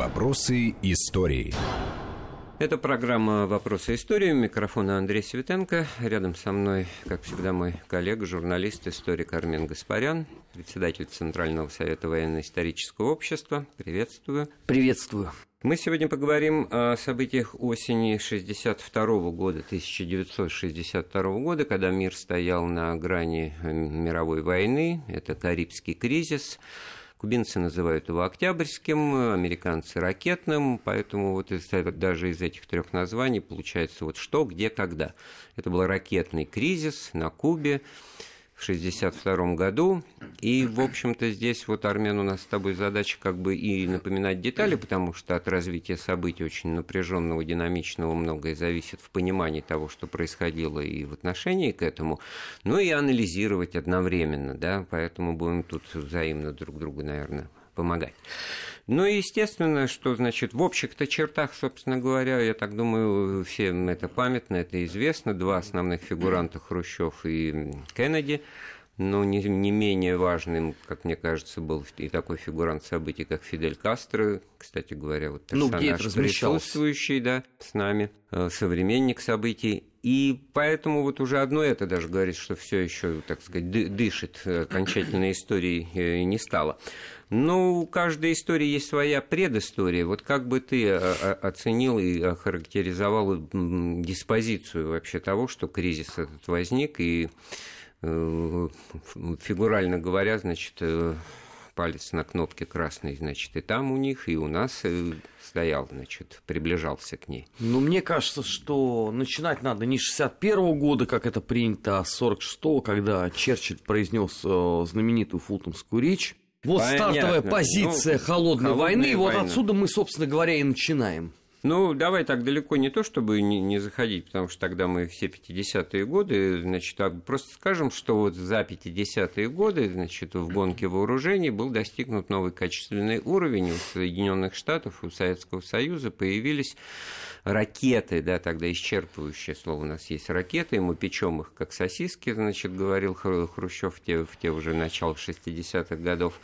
Вопросы истории. Это программа «Вопросы истории». Микрофон Андрей Светенко. Рядом со мной, как всегда, мой коллега, журналист, историк Армен Гаспарян, председатель Центрального совета военно-исторического общества. Приветствую. Приветствую. Мы сегодня поговорим о событиях осени 62 года, 1962 года, когда мир стоял на грани мировой войны. Это Карибский кризис. Кубинцы называют его Октябрьским, американцы ракетным, поэтому вот из, даже из этих трех названий получается вот что, где, когда. Это был ракетный кризис на Кубе в 1962 году. И, в общем-то, здесь вот, Армен, у нас с тобой задача как бы и напоминать детали, потому что от развития событий очень напряженного, динамичного многое зависит в понимании того, что происходило и в отношении к этому, но и анализировать одновременно, да, поэтому будем тут взаимно друг другу, наверное, помогать. Ну и естественно, что, значит, в общих-то чертах, собственно говоря, я так думаю, всем это памятно, это известно. Два основных фигуранта Хрущев и Кеннеди но не, не менее важным, как мне кажется, был и такой фигурант событий, как Фидель Кастро, кстати говоря, вот ну, персонаж ну, присутствующий, да, с нами, э, современник событий. И поэтому вот уже одно это даже говорит, что все еще, так сказать, дышит окончательной историей э, не стало. Но у каждой истории есть своя предыстория. Вот как бы ты э, оценил и охарактеризовал диспозицию вообще того, что кризис этот возник, и Э, фигурально говоря, значит, э, палец на кнопке красный, значит, и там у них, и у нас э, стоял, значит, приближался к ней. Ну, мне кажется, что начинать надо не 61 года, как это принято, а 46-го, когда Черчилль произнес знаменитую фултонскую речь. Вот Понятно. стартовая ну, позиция ну, холодной войны, войны, вот отсюда мы, собственно говоря, и начинаем. Ну, давай так далеко не то, чтобы не, не заходить, потому что тогда мы все 50-е годы, значит, так, просто скажем, что вот за 50-е годы, значит, в гонке вооружений был достигнут новый качественный уровень у Соединенных Штатов, у Советского Союза появились ракеты, да, тогда исчерпывающее слово у нас есть ракеты, и мы печем их как сосиски, значит, говорил Хрущев в те, в те уже начало 60-х годов.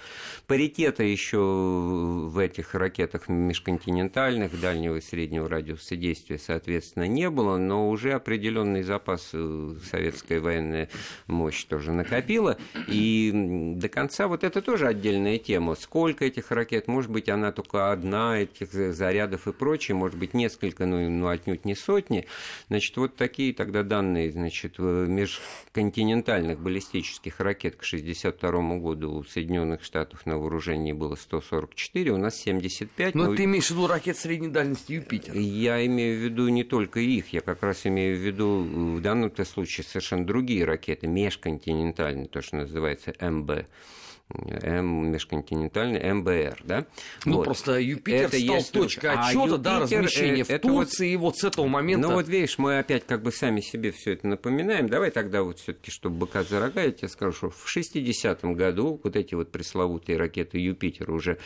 Паритета еще в этих ракетах межконтинентальных, дальнего среднего радиуса действия, соответственно, не было, но уже определенный запас э, советская военная мощь тоже накопила. И до конца вот это тоже отдельная тема. Сколько этих ракет? Может быть, она только одна, этих зарядов и прочее, может быть, несколько, ну, ну отнюдь не сотни. Значит, вот такие тогда данные, значит, межконтинентальных баллистических ракет к 1962 году у Соединенных Штатов на вооружении было 144, у нас 75. Но, но... ты имеешь в виду ракет средней дальности Юпитер. Я имею в виду не только их, я как раз имею в виду в данном случае совершенно другие ракеты, межконтинентальные, то, что называется МБ. М, межконтинентальный МБР, да? Ну, вот. просто Юпитер это стал есть... точкой отчета, а да, размещения в Турции, вот... и вот с этого момента... Ну, вот видишь, мы опять как бы сами себе все это напоминаем. Давай тогда вот все таки чтобы быка за рога, я тебе скажу, что в 60-м году вот эти вот пресловутые ракеты Юпитер уже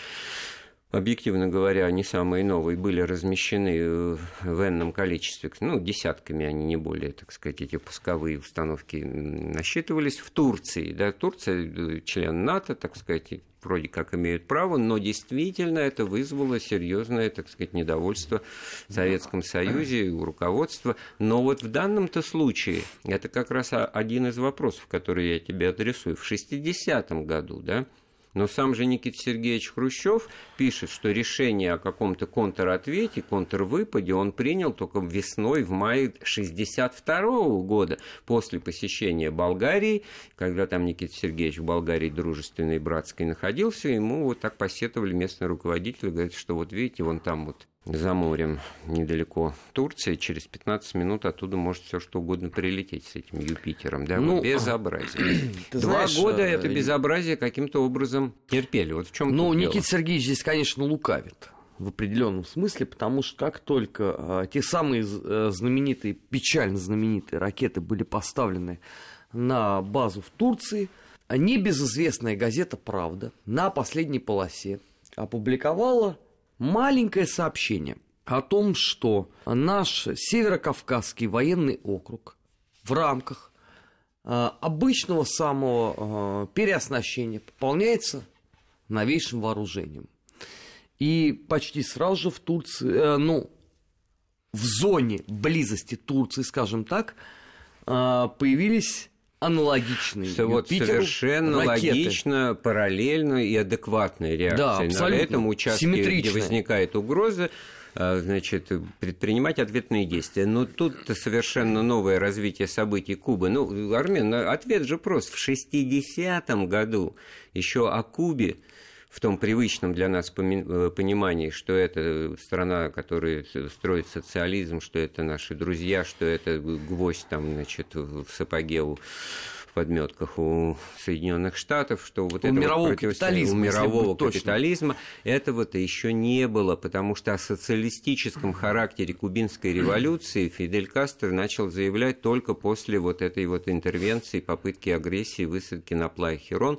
объективно говоря, не самые новые, были размещены в энном количестве, ну, десятками, они не более, так сказать, эти пусковые установки насчитывались в Турции. Да, Турция э, член НАТО, так сказать, вроде как имеют право, но действительно это вызвало серьезное, так сказать, недовольство в Советском Союзе у руководства. Но вот в данном-то случае это как раз один из вопросов, который я тебе адресую. В 60-м году, да, но сам же Никита Сергеевич Хрущев пишет, что решение о каком-то контратвете, контрвыпаде он принял только весной, в мае 1962 года, после посещения Болгарии, когда там Никита Сергеевич в Болгарии дружественной и братской находился, ему вот так посетовали местные руководители, говорят, что вот видите, вон там вот за морем, недалеко Турции, через 15 минут оттуда может все что угодно прилететь с этим Юпитером. Да, ну, безобразие. Два знаешь, года это э, безобразие каким-то образом терпели. Вот в чем Ну, Никита Сергеевич здесь, конечно, лукавит в определенном смысле, потому что как только э, те самые э, знаменитые, печально знаменитые ракеты были поставлены на базу в Турции, небезызвестная газета «Правда» на последней полосе опубликовала маленькое сообщение о том, что наш Северокавказский военный округ в рамках э, обычного самого э, переоснащения пополняется новейшим вооружением. И почти сразу же в Турции, э, ну, в зоне близости Турции, скажем так, появились аналогичные Что вот совершенно ракеты. логично, параллельно и адекватная реакция Да, на этом участке, где возникает угроза, а, значит, предпринимать ответные действия. Но тут совершенно новое развитие событий Кубы. Ну, Армен, ответ же прост. В 60-м году еще о Кубе в том привычном для нас э, понимании, что это страна, которая строит социализм, что это наши друзья, что это гвоздь там, значит, в сапоге у подметках у Соединенных Штатов, что вот У это мирового вот капитализма, у мирового капитализма, этого-то еще не было, потому что о социалистическом характере кубинской революции Фидель Кастро начал заявлять только после вот этой вот интервенции, попытки агрессии, высадки на Плай Херон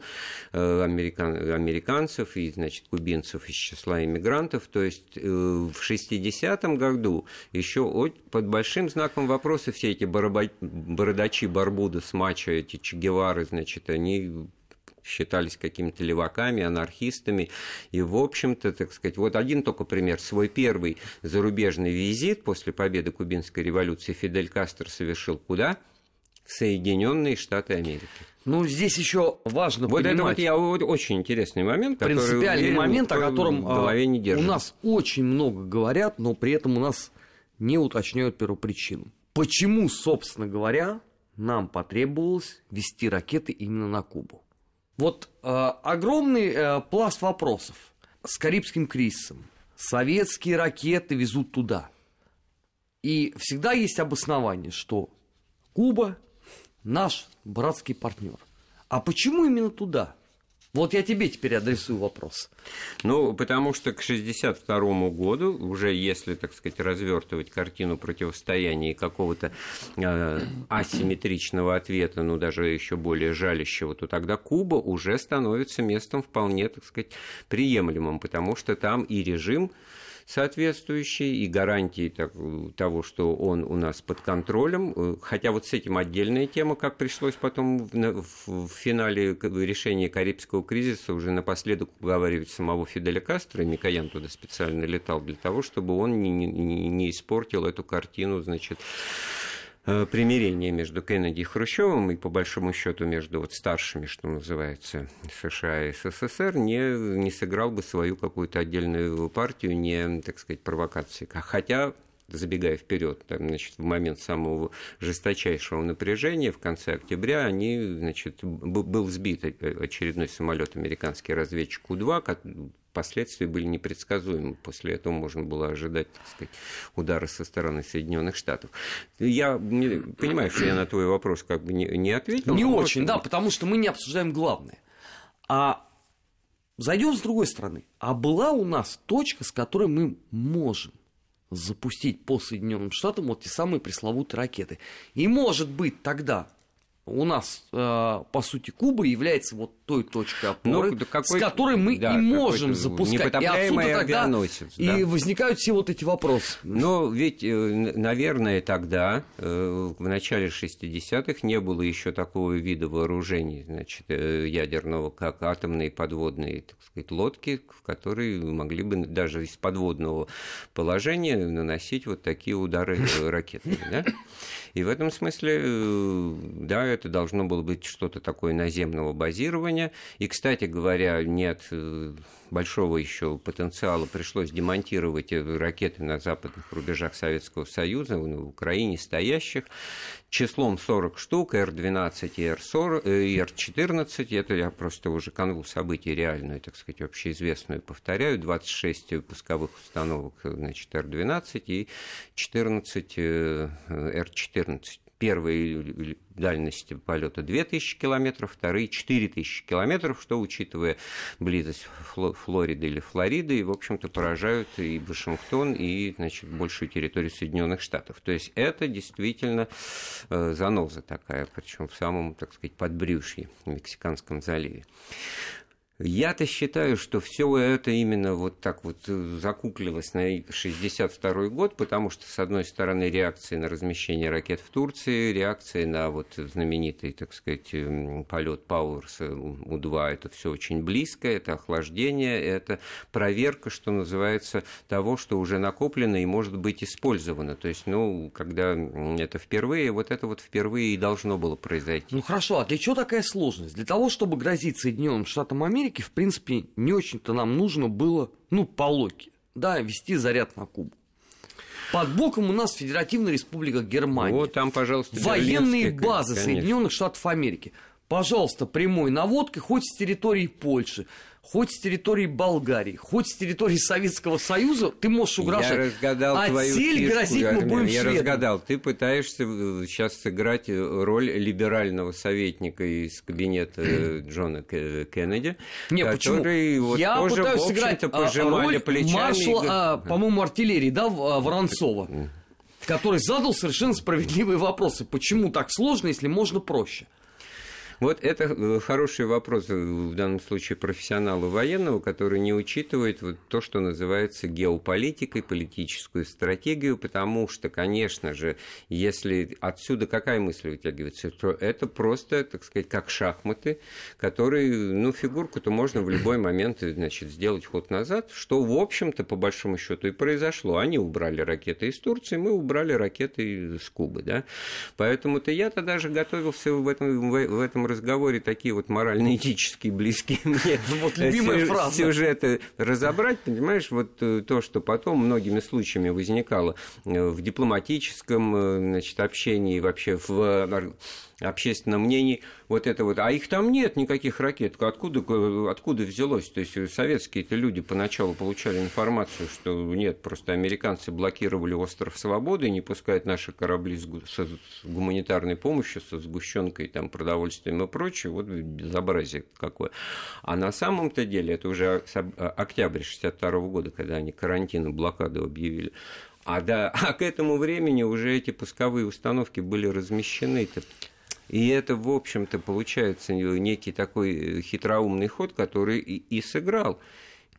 э, американ- американцев и, значит, кубинцев из числа иммигрантов. То есть э, в 60-м году еще под большим знаком вопроса все эти бородачи Барбуда с Мачо, эти Че Гевары, значит, они считались какими-то леваками, анархистами. И, в общем-то, так сказать, вот один только пример. Свой первый зарубежный визит после победы Кубинской революции Фидель Кастро совершил куда? В Соединенные Штаты Америки. Ну, здесь еще важно Вот это понимать... вот я вот очень интересный момент, который принципиальный уверен, момент, о котором в голове не а, держит. у нас очень много говорят, но при этом у нас не уточняют первопричину. Почему, собственно говоря, нам потребовалось вести ракеты именно на Кубу? Вот э, огромный э, пласт вопросов с Карибским кризисом. Советские ракеты везут туда. И всегда есть обоснование, что Куба наш братский партнер. А почему именно туда? Вот я тебе теперь адресую вопрос. Ну, потому что к 1962 году, уже если, так сказать, развертывать картину противостояния и какого-то э, асимметричного ответа, ну, даже еще более жалящего, то тогда Куба уже становится местом вполне, так сказать, приемлемым, потому что там и режим соответствующий, и гарантии того, что он у нас под контролем. Хотя вот с этим отдельная тема, как пришлось потом в, в, в финале решения Карибского кризиса уже напоследок уговаривать самого Фиделя Кастро, и Микоян туда специально летал для того, чтобы он не, не, не испортил эту картину, значит, примирение между Кеннеди и Хрущевым и, по большому счету, между вот старшими, что называется, США и СССР, не, не сыграл бы свою какую-то отдельную партию, не, так сказать, провокации. Хотя забегая вперед, там, значит, в момент самого жесточайшего напряжения в конце октября они, значит, был сбит очередной самолет американский разведчик У-2, последствия были непредсказуемы. После этого можно было ожидать, так сказать, удара со стороны Соединенных Штатов. Я понимаю, что я на твой вопрос как бы не, не ответил. Не очень, да, потому что мы не обсуждаем главное. А зайдем с другой стороны. А была у нас точка, с которой мы можем запустить по Соединенным Штатам вот те самые пресловутые ракеты. И может быть тогда у нас, э, по сути, Куба является вот той точкой опоры, ну, да какой, с которой мы да, и можем запускать. И отсюда тогда да. и возникают все вот эти вопросы. Ну, ведь, наверное, тогда, в начале 60-х, не было еще такого вида вооружений, значит, ядерного, как атомные подводные, так сказать, лодки, в которые могли бы даже из подводного положения наносить вот такие удары ракетами, да? И в этом смысле, да, это должно было быть что-то такое наземного базирования. И, кстати говоря, нет большого еще потенциала, пришлось демонтировать ракеты на западных рубежах Советского Союза, в Украине стоящих, числом 40 штук, Р-12 и Р-14, это я просто уже канву событий реальную, так сказать, общеизвестную повторяю, 26 пусковых установок, значит, Р-12 и 14 Р-14 первые дальности полета 2000 километров, вторые 4000 километров, что, учитывая близость Флориды или Флориды, в общем-то, поражают и Вашингтон, и, значит, большую территорию Соединенных Штатов. То есть это действительно э, заноза такая, причем в самом, так сказать, подбрюшье в Мексиканском заливе. Я-то считаю, что все это именно вот так вот э, закуклилось на 62 год, потому что, с одной стороны, реакции на размещение ракет в Турции, реакции на вот знаменитый, так сказать, эм, полет Пауэрса У-2, это все очень близко, это охлаждение, это проверка, что называется, того, что уже накоплено и может быть использовано. То есть, ну, когда это впервые, вот это вот впервые и должно было произойти. Ну хорошо, а для чего такая сложность? Для того, чтобы грозить Соединенным Штатам Америки, Америке, в принципе, не очень-то нам нужно было, ну, по логике, да, вести заряд на Кубу. Под боком у нас Федеративная Республика Германия. Вот там, пожалуйста, Военные базы конечно. Соединенных Штатов Америки. Пожалуйста, прямой наводкой, хоть с территории Польши, хоть с территории Болгарии, хоть с территории Советского Союза, ты можешь угрожать. Я разгадал а твою цель фишку, грозить мы будем Я шведам. разгадал. Ты пытаешься э, сейчас сыграть э, роль либерального советника из кабинета э, Джона Кеннеди, Не, который почему? вот Я тоже, пытаюсь в сыграть общем-то, пожимали роль плечами. маршала, и- а, по-моему, артиллерии, да, а, Воронцова, который задал совершенно справедливые вопросы. Почему так сложно, если можно проще? Вот это э, хороший вопрос э, в данном случае профессионала военного, который не учитывает вот то, что называется геополитикой, политическую стратегию, потому что, конечно же, если отсюда какая мысль вытягивается, то это просто, так сказать, как шахматы, которые, ну, фигурку-то можно в любой момент, значит, сделать ход назад, что, в общем-то, по большому счету и произошло. Они убрали ракеты из Турции, мы убрали ракеты из Кубы, да. Поэтому-то я-то даже готовился в этом, в этом разговоре такие вот морально-этические близкие мне Вот любимая фраза. сюжеты разобрать, понимаешь, вот э, то, что потом многими случаями возникало э, в дипломатическом э, значит, общении, вообще в общественном мнении, вот это вот, а их там нет никаких ракет, откуда, откуда взялось? То есть советские-то люди поначалу получали информацию, что нет, просто американцы блокировали остров Свободы, не пускают наши корабли с, с гуманитарной помощью, со сгущенкой, там, продовольствием и прочее, вот безобразие какое. А на самом-то деле, это уже октябрь 62 года, когда они карантин и блокаду объявили, а, да, а к этому времени уже эти пусковые установки были размещены-то. И это, в общем-то, получается некий такой э, хитроумный ход, который и, и сыграл.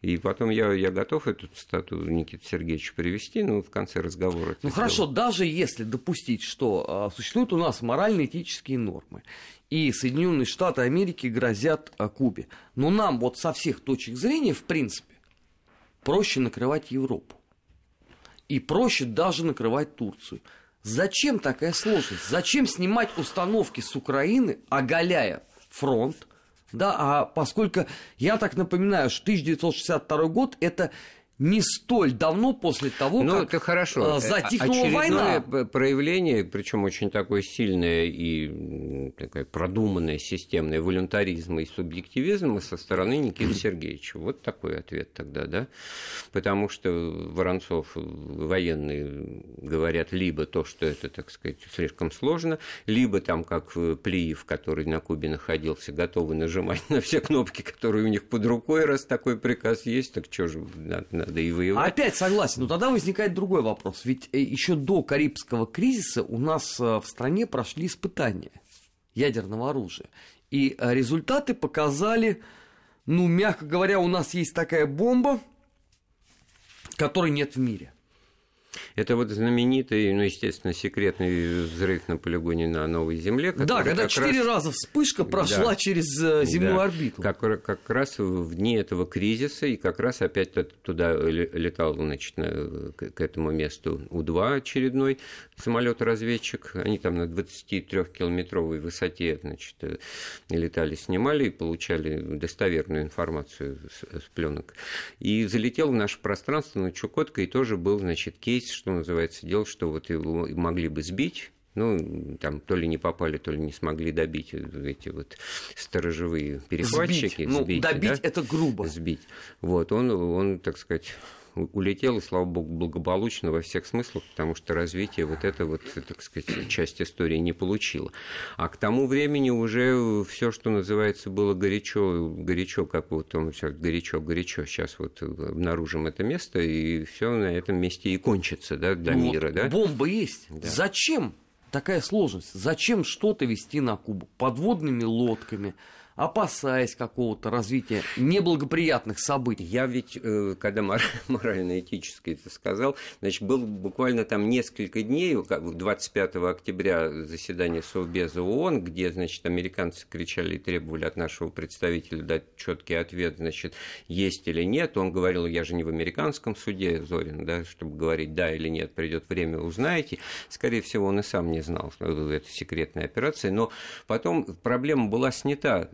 И потом я, я готов эту цитату Никиты Сергеевича привести, ну, в конце разговора. Ну хорошо, сделаю. даже если допустить, что а, существуют у нас морально-этические нормы, и Соединенные Штаты Америки грозят а, Кубе, но нам вот со всех точек зрения, в принципе, проще накрывать Европу. И проще даже накрывать Турцию. Зачем такая сложность? Зачем снимать установки с Украины, оголяя фронт? Да, а поскольку я так напоминаю, что 1962 год это не столь давно после того, Ну, как это хорошо. э, затихнула Очередное война. проявление, причем очень такое сильное и такое продуманное, системное волюнтаризма и субъективизма со стороны Никиты Сергеевича. Вот такой ответ тогда, да? Потому что Воронцов, э, военные, говорят либо то, что это, так сказать, слишком сложно, либо там, как э, Плиев, который на Кубе находился, готовы нажимать на все кнопки, которые у них под рукой, раз такой приказ есть, так что же, надо, надо и воевать. Опять согласен, но тогда возникает другой вопрос. Ведь э, еще до Карибского кризиса у нас э, в стране прошли испытания ядерного оружия. И э, результаты показали, ну, мягко говоря, у нас есть такая бомба, которой нет в мире. Это вот знаменитый, ну, естественно, секретный взрыв на полигоне на Новой Земле. Да, когда четыре раз- раза вспышка прошла Да. через э, земную Да. орбиту. Как, как раз в дни этого кризиса, и как раз опять туда ле- летал, значит, на- к, этому месту У-2 очередной самолет-разведчик. Они там на 23-километровой высоте, значит, э, летали, снимали и получали достоверную информацию с, с пленок. И залетел в наше пространство на Чукотко, и тоже был, значит, кейс, что называется, дело, что вот его могли бы сбить, ну, там то ли не попали, то ли не смогли добить эти вот сторожевые перехватчики. Сбить. Ну, сбить, добить да? это грубо. Сбить. Вот, он, он, так сказать, улетел, и, слава богу, благополучно во всех смыслах, потому что развитие вот это вот, так сказать, часть истории не получила. А к тому времени уже все, что называется, было горячо, горячо, как вот он сейчас горячо, горячо, сейчас вот обнаружим это место, и все на этом месте и кончится, да, для Ну, мира, вот да? Бомба есть. Да. Зачем такая сложность? Зачем что-то вести на Кубу? Подводными лодками, опасаясь какого-то развития неблагоприятных событий. Я ведь, э, когда морально-этически это сказал, значит, был буквально там несколько дней, 25 октября заседание Совбеза ООН, где, значит, американцы кричали и требовали от нашего представителя дать четкий ответ, значит, есть или нет. Он говорил, я же не в американском суде, Зорин, да, чтобы говорить да или нет, придет время, узнаете. Скорее всего, он и сам не знал, что это секретная операция. Но потом проблема была снята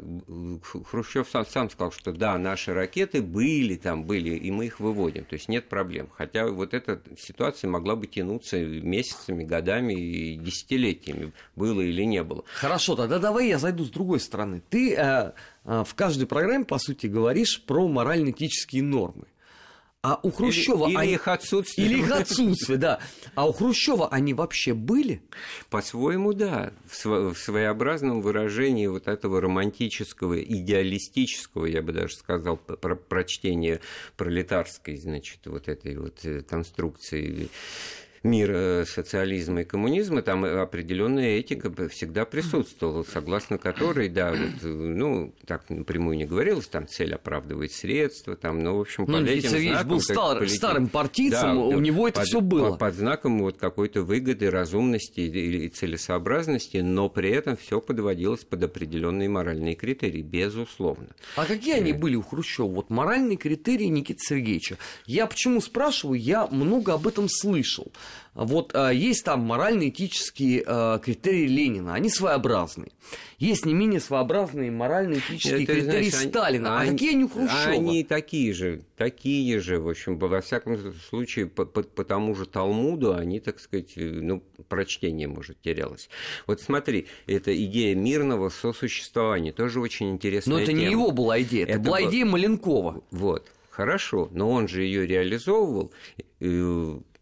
Хрущев сам, сам сказал, что да, наши ракеты были там, были, и мы их выводим, то есть нет проблем. Хотя вот эта ситуация могла бы тянуться месяцами, годами и десятилетиями, было или не было. Хорошо, тогда давай я зайду с другой стороны. Ты э, э, в каждой программе, по сути, говоришь про морально-этические нормы. А у Хрущева или, или они... их отсутствие. Или их отсутствие, да. А у Хрущева они вообще были? По-своему, да. В своеобразном выражении вот этого романтического, идеалистического, я бы даже сказал, про прочтения пролетарской, значит, вот этой вот э, конструкции мира социализма и коммунизма, там определенная этика всегда присутствовала, согласно которой, да, вот, ну, так напрямую не говорилось, там цель оправдывает средства, там, ну, в общем, ну, под этим знаком... был стар, полит... старым партийцем, да, у него это все было. Под, под знаком вот какой-то выгоды, разумности и целесообразности, но при этом все подводилось под определенные моральные критерии, безусловно. А какие они были у Хрущева? Вот моральные критерии Никиты Сергеевича. Я почему спрашиваю? Я много об этом слышал. Вот а, есть там морально-этические а, критерии Ленина, они своеобразные. Есть не менее своеобразные морально-этические Это, критерии знаешь, Сталина. Они, а какие они у Хрущева? Они такие же, такие же, в общем, во всяком случае, по, по, по тому же Талмуду они, так сказать, ну, прочтение, может, терялось. Вот смотри, это идея мирного сосуществования, тоже очень интересная Но это тема. не его была идея, это, это была идея Маленкова. Вот. Хорошо, но он же ее реализовывал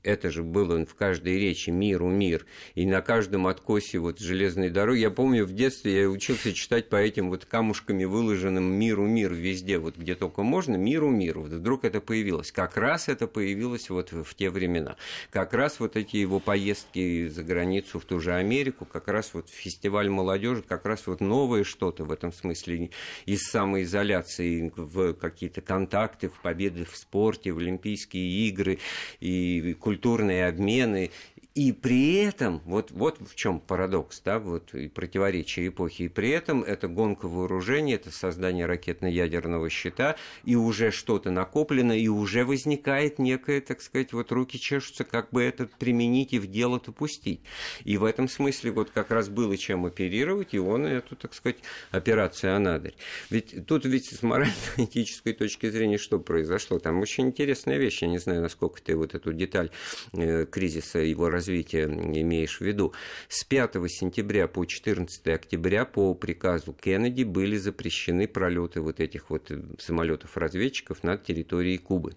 это же было в каждой речи «миру мир», и на каждом откосе вот железной дороги. Я помню, в детстве я учился читать по этим вот камушками выложенным «миру мир» везде, вот где только можно, «миру мир». Вот вдруг это появилось. Как раз это появилось вот в те времена. Как раз вот эти его поездки за границу в ту же Америку, как раз вот фестиваль молодежи, как раз вот новое что-то в этом смысле из самоизоляции в какие-то контакты, в победы в спорте, в Олимпийские игры и культурные культурные обмены и при этом, вот, вот в чем парадокс, да, вот и противоречие эпохи, и при этом это гонка вооружений, это создание ракетно-ядерного щита, и уже что-то накоплено, и уже возникает некое, так сказать, вот руки чешутся, как бы это применить и в дело-то пустить. И в этом смысле вот как раз было чем оперировать, и он эту, так сказать, операцию Анадырь. Ведь тут ведь с морально-этической точки зрения что произошло? Там очень интересная вещь, я не знаю, насколько ты вот эту деталь кризиса его развития имеешь в виду. С 5 сентября по 14 октября по приказу Кеннеди были запрещены пролеты вот этих вот самолетов-разведчиков над территорией Кубы.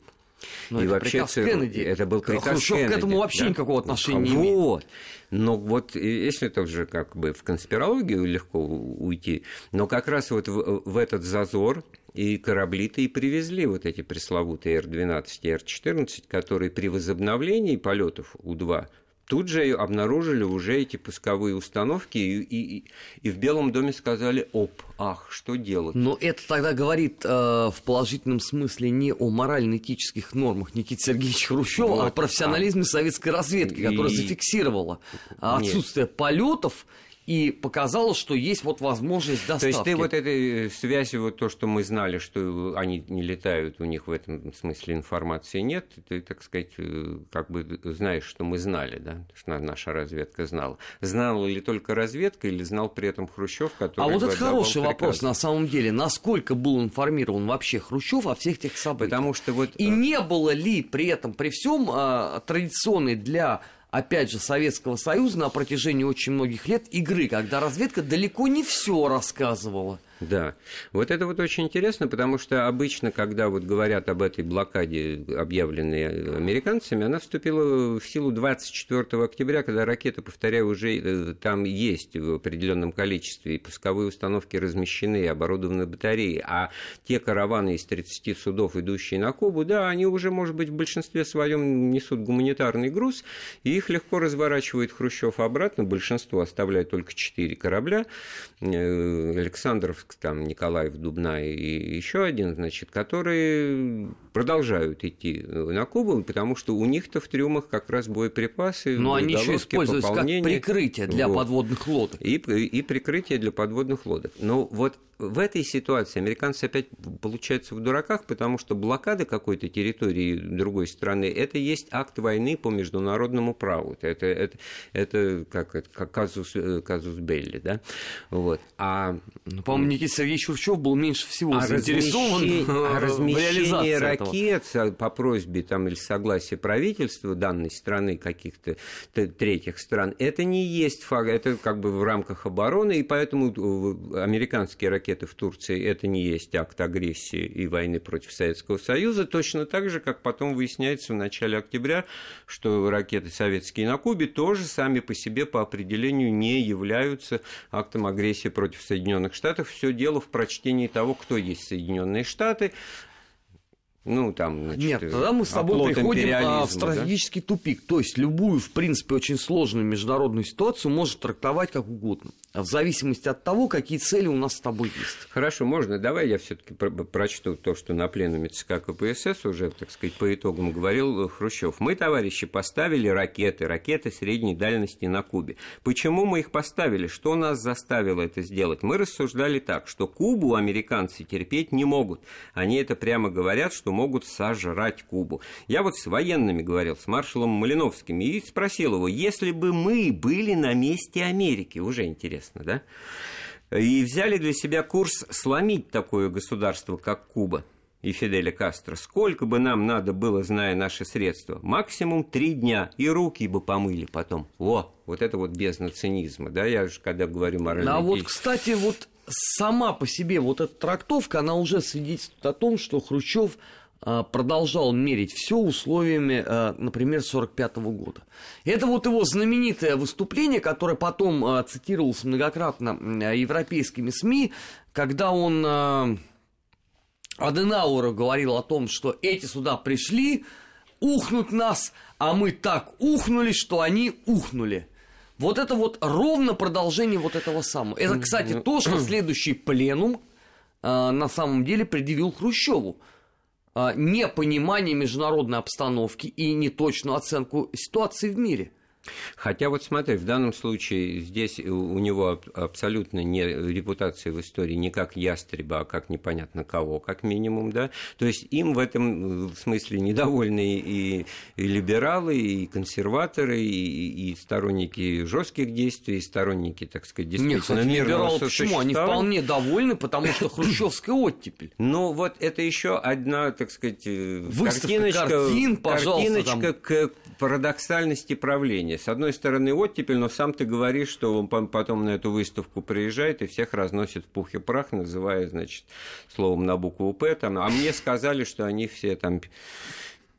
Но и это вообще приказ Кеннеди. Это был приказ Хрущев Кеннеди. к этому вообще да? никакого отношения не имеет. Вот. Но вот если это уже как бы в конспирологию легко уйти, но как раз вот в, в этот зазор и корабли-то и привезли вот эти пресловутые Р-12 и Р-14, которые при возобновлении полетов У-2 тут же обнаружили уже эти пусковые установки, и, и, и в Белом доме сказали, оп, ах, что делать? Но это тогда говорит э, в положительном смысле не о морально-этических нормах Никиты Сергеевича Хрущева, вот, а о профессионализме а... советской разведки, которая и... зафиксировала отсутствие Нет. полетов и показало, что есть вот возможность доставки. То есть ты вот этой э, связи, вот то, что мы знали, что они не летают, у них в этом смысле информации нет, ты, так сказать, э, как бы знаешь, что мы знали, да, что наша разведка знала. Знала ли только разведка или знал при этом Хрущев, который... А вот это хороший приказ? вопрос на самом деле. Насколько был информирован вообще Хрущев о всех тех событиях? Потому что вот... И э, не было ли при этом, при всем а, традиционной для опять же, Советского Союза на протяжении очень многих лет игры, когда разведка далеко не все рассказывала. Да, вот это вот очень интересно, потому что обычно, когда вот говорят об этой блокаде, объявленной американцами, она вступила в силу 24 октября, когда ракеты, повторяю, уже э, там есть в определенном количестве, и пусковые установки размещены, и оборудованы батареи, а те караваны из 30 судов, идущие на Кубу, да, они уже, может быть, в большинстве своем несут гуманитарный груз, и их легко разворачивает Хрущев обратно, большинство оставляет только 4 корабля, э, Александров Курск, там Николаев, Дубна и еще один, значит, которые продолжают идти на Кубу, потому что у них-то в трюмах как раз боеприпасы. Но они еще используются как прикрытие для вот. подводных лодок. И, и прикрытие для подводных лодок. Но вот в этой ситуации американцы опять получаются в дураках, потому что блокада какой-то территории другой страны – это есть акт войны по международному праву. Это, это, это как, это, как казус, э, казус Белли, да? Вот. А, ну, по-моему, Никита Сергеевич Шурчев был меньше всего а заинтересован а размещение ракет этого. по просьбе там, или согласия правительства данной страны каких-то третьих стран, это не есть факт, это как бы в рамках обороны, и поэтому э, американские ракеты в Турции это не есть акт агрессии и войны против Советского Союза, точно так же, как потом выясняется в начале октября, что ракеты советские на Кубе тоже сами по себе по определению не являются актом агрессии против Соединенных Штатов. Все дело в прочтении того, кто есть Соединенные Штаты, ну, там, значит, Нет, тогда мы с тобой приходим а, в стратегический да? тупик. То есть любую, в принципе, очень сложную международную ситуацию можно трактовать как угодно. В зависимости от того, какие цели у нас с тобой есть. Хорошо, можно. Давай я все-таки прочту то, что на пленуме ЦК КПСС уже, так сказать, по итогам говорил Хрущев. Мы, товарищи, поставили ракеты, ракеты средней дальности на Кубе. Почему мы их поставили? Что нас заставило это сделать? Мы рассуждали так, что Кубу американцы терпеть не могут. Они это прямо говорят, что могут сожрать Кубу. Я вот с военными говорил, с маршалом Малиновским, и спросил его, если бы мы были на месте Америки, уже интересно, да? И взяли для себя курс сломить такое государство, как Куба и Фиделя Кастро. Сколько бы нам надо было, зная наши средства? Максимум три дня, и руки бы помыли потом. О, вот это вот бездна цинизма, да, я же когда говорю морально. А вот, кстати, вот сама по себе вот эта трактовка, она уже свидетельствует о том, что Хрущев продолжал мерить все условиями, а, например, 1945 года. Это вот его знаменитое выступление, которое потом а, цитировалось многократно европейскими СМИ, когда он Аденауэр говорил о том, что эти сюда пришли ухнуть нас, а мы так ухнули, что они ухнули. Вот это вот ровно продолжение вот этого самого. Это, кстати, то, что следующий пленум на самом деле предъявил Хрущеву. А, непонимание международной обстановки и неточную оценку ситуации в мире – Хотя вот смотри, в данном случае здесь у него абсолютно не репутация в истории не как ястреба, а как непонятно кого, как минимум, да. То есть им в этом смысле недовольны и, и либералы, и консерваторы, и, и сторонники жестких действий, и сторонники, так сказать, действительно Нет, либералы почему? Они вполне довольны, потому что хрущевская оттепель. Ну вот это еще одна, так сказать, э, Выставка картиночка, картин, картиночка там... к парадоксальности правления. С одной стороны, оттепель, но сам ты говоришь, что он потом на эту выставку приезжает и всех разносит в пух и прах, называя, значит, словом на букву «П». Там, а мне сказали, что они все там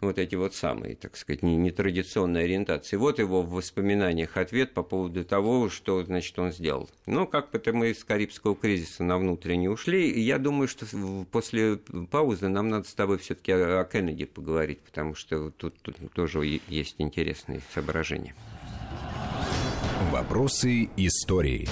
вот эти вот самые, так сказать, нетрадиционные ориентации. Вот его в воспоминаниях ответ по поводу того, что, значит, он сделал. Ну, как бы-то мы из Карибского кризиса на внутренний ушли, и я думаю, что после паузы нам надо с тобой все таки о Кеннеди поговорить, потому что тут, тут тоже есть интересные соображения. Вопросы истории.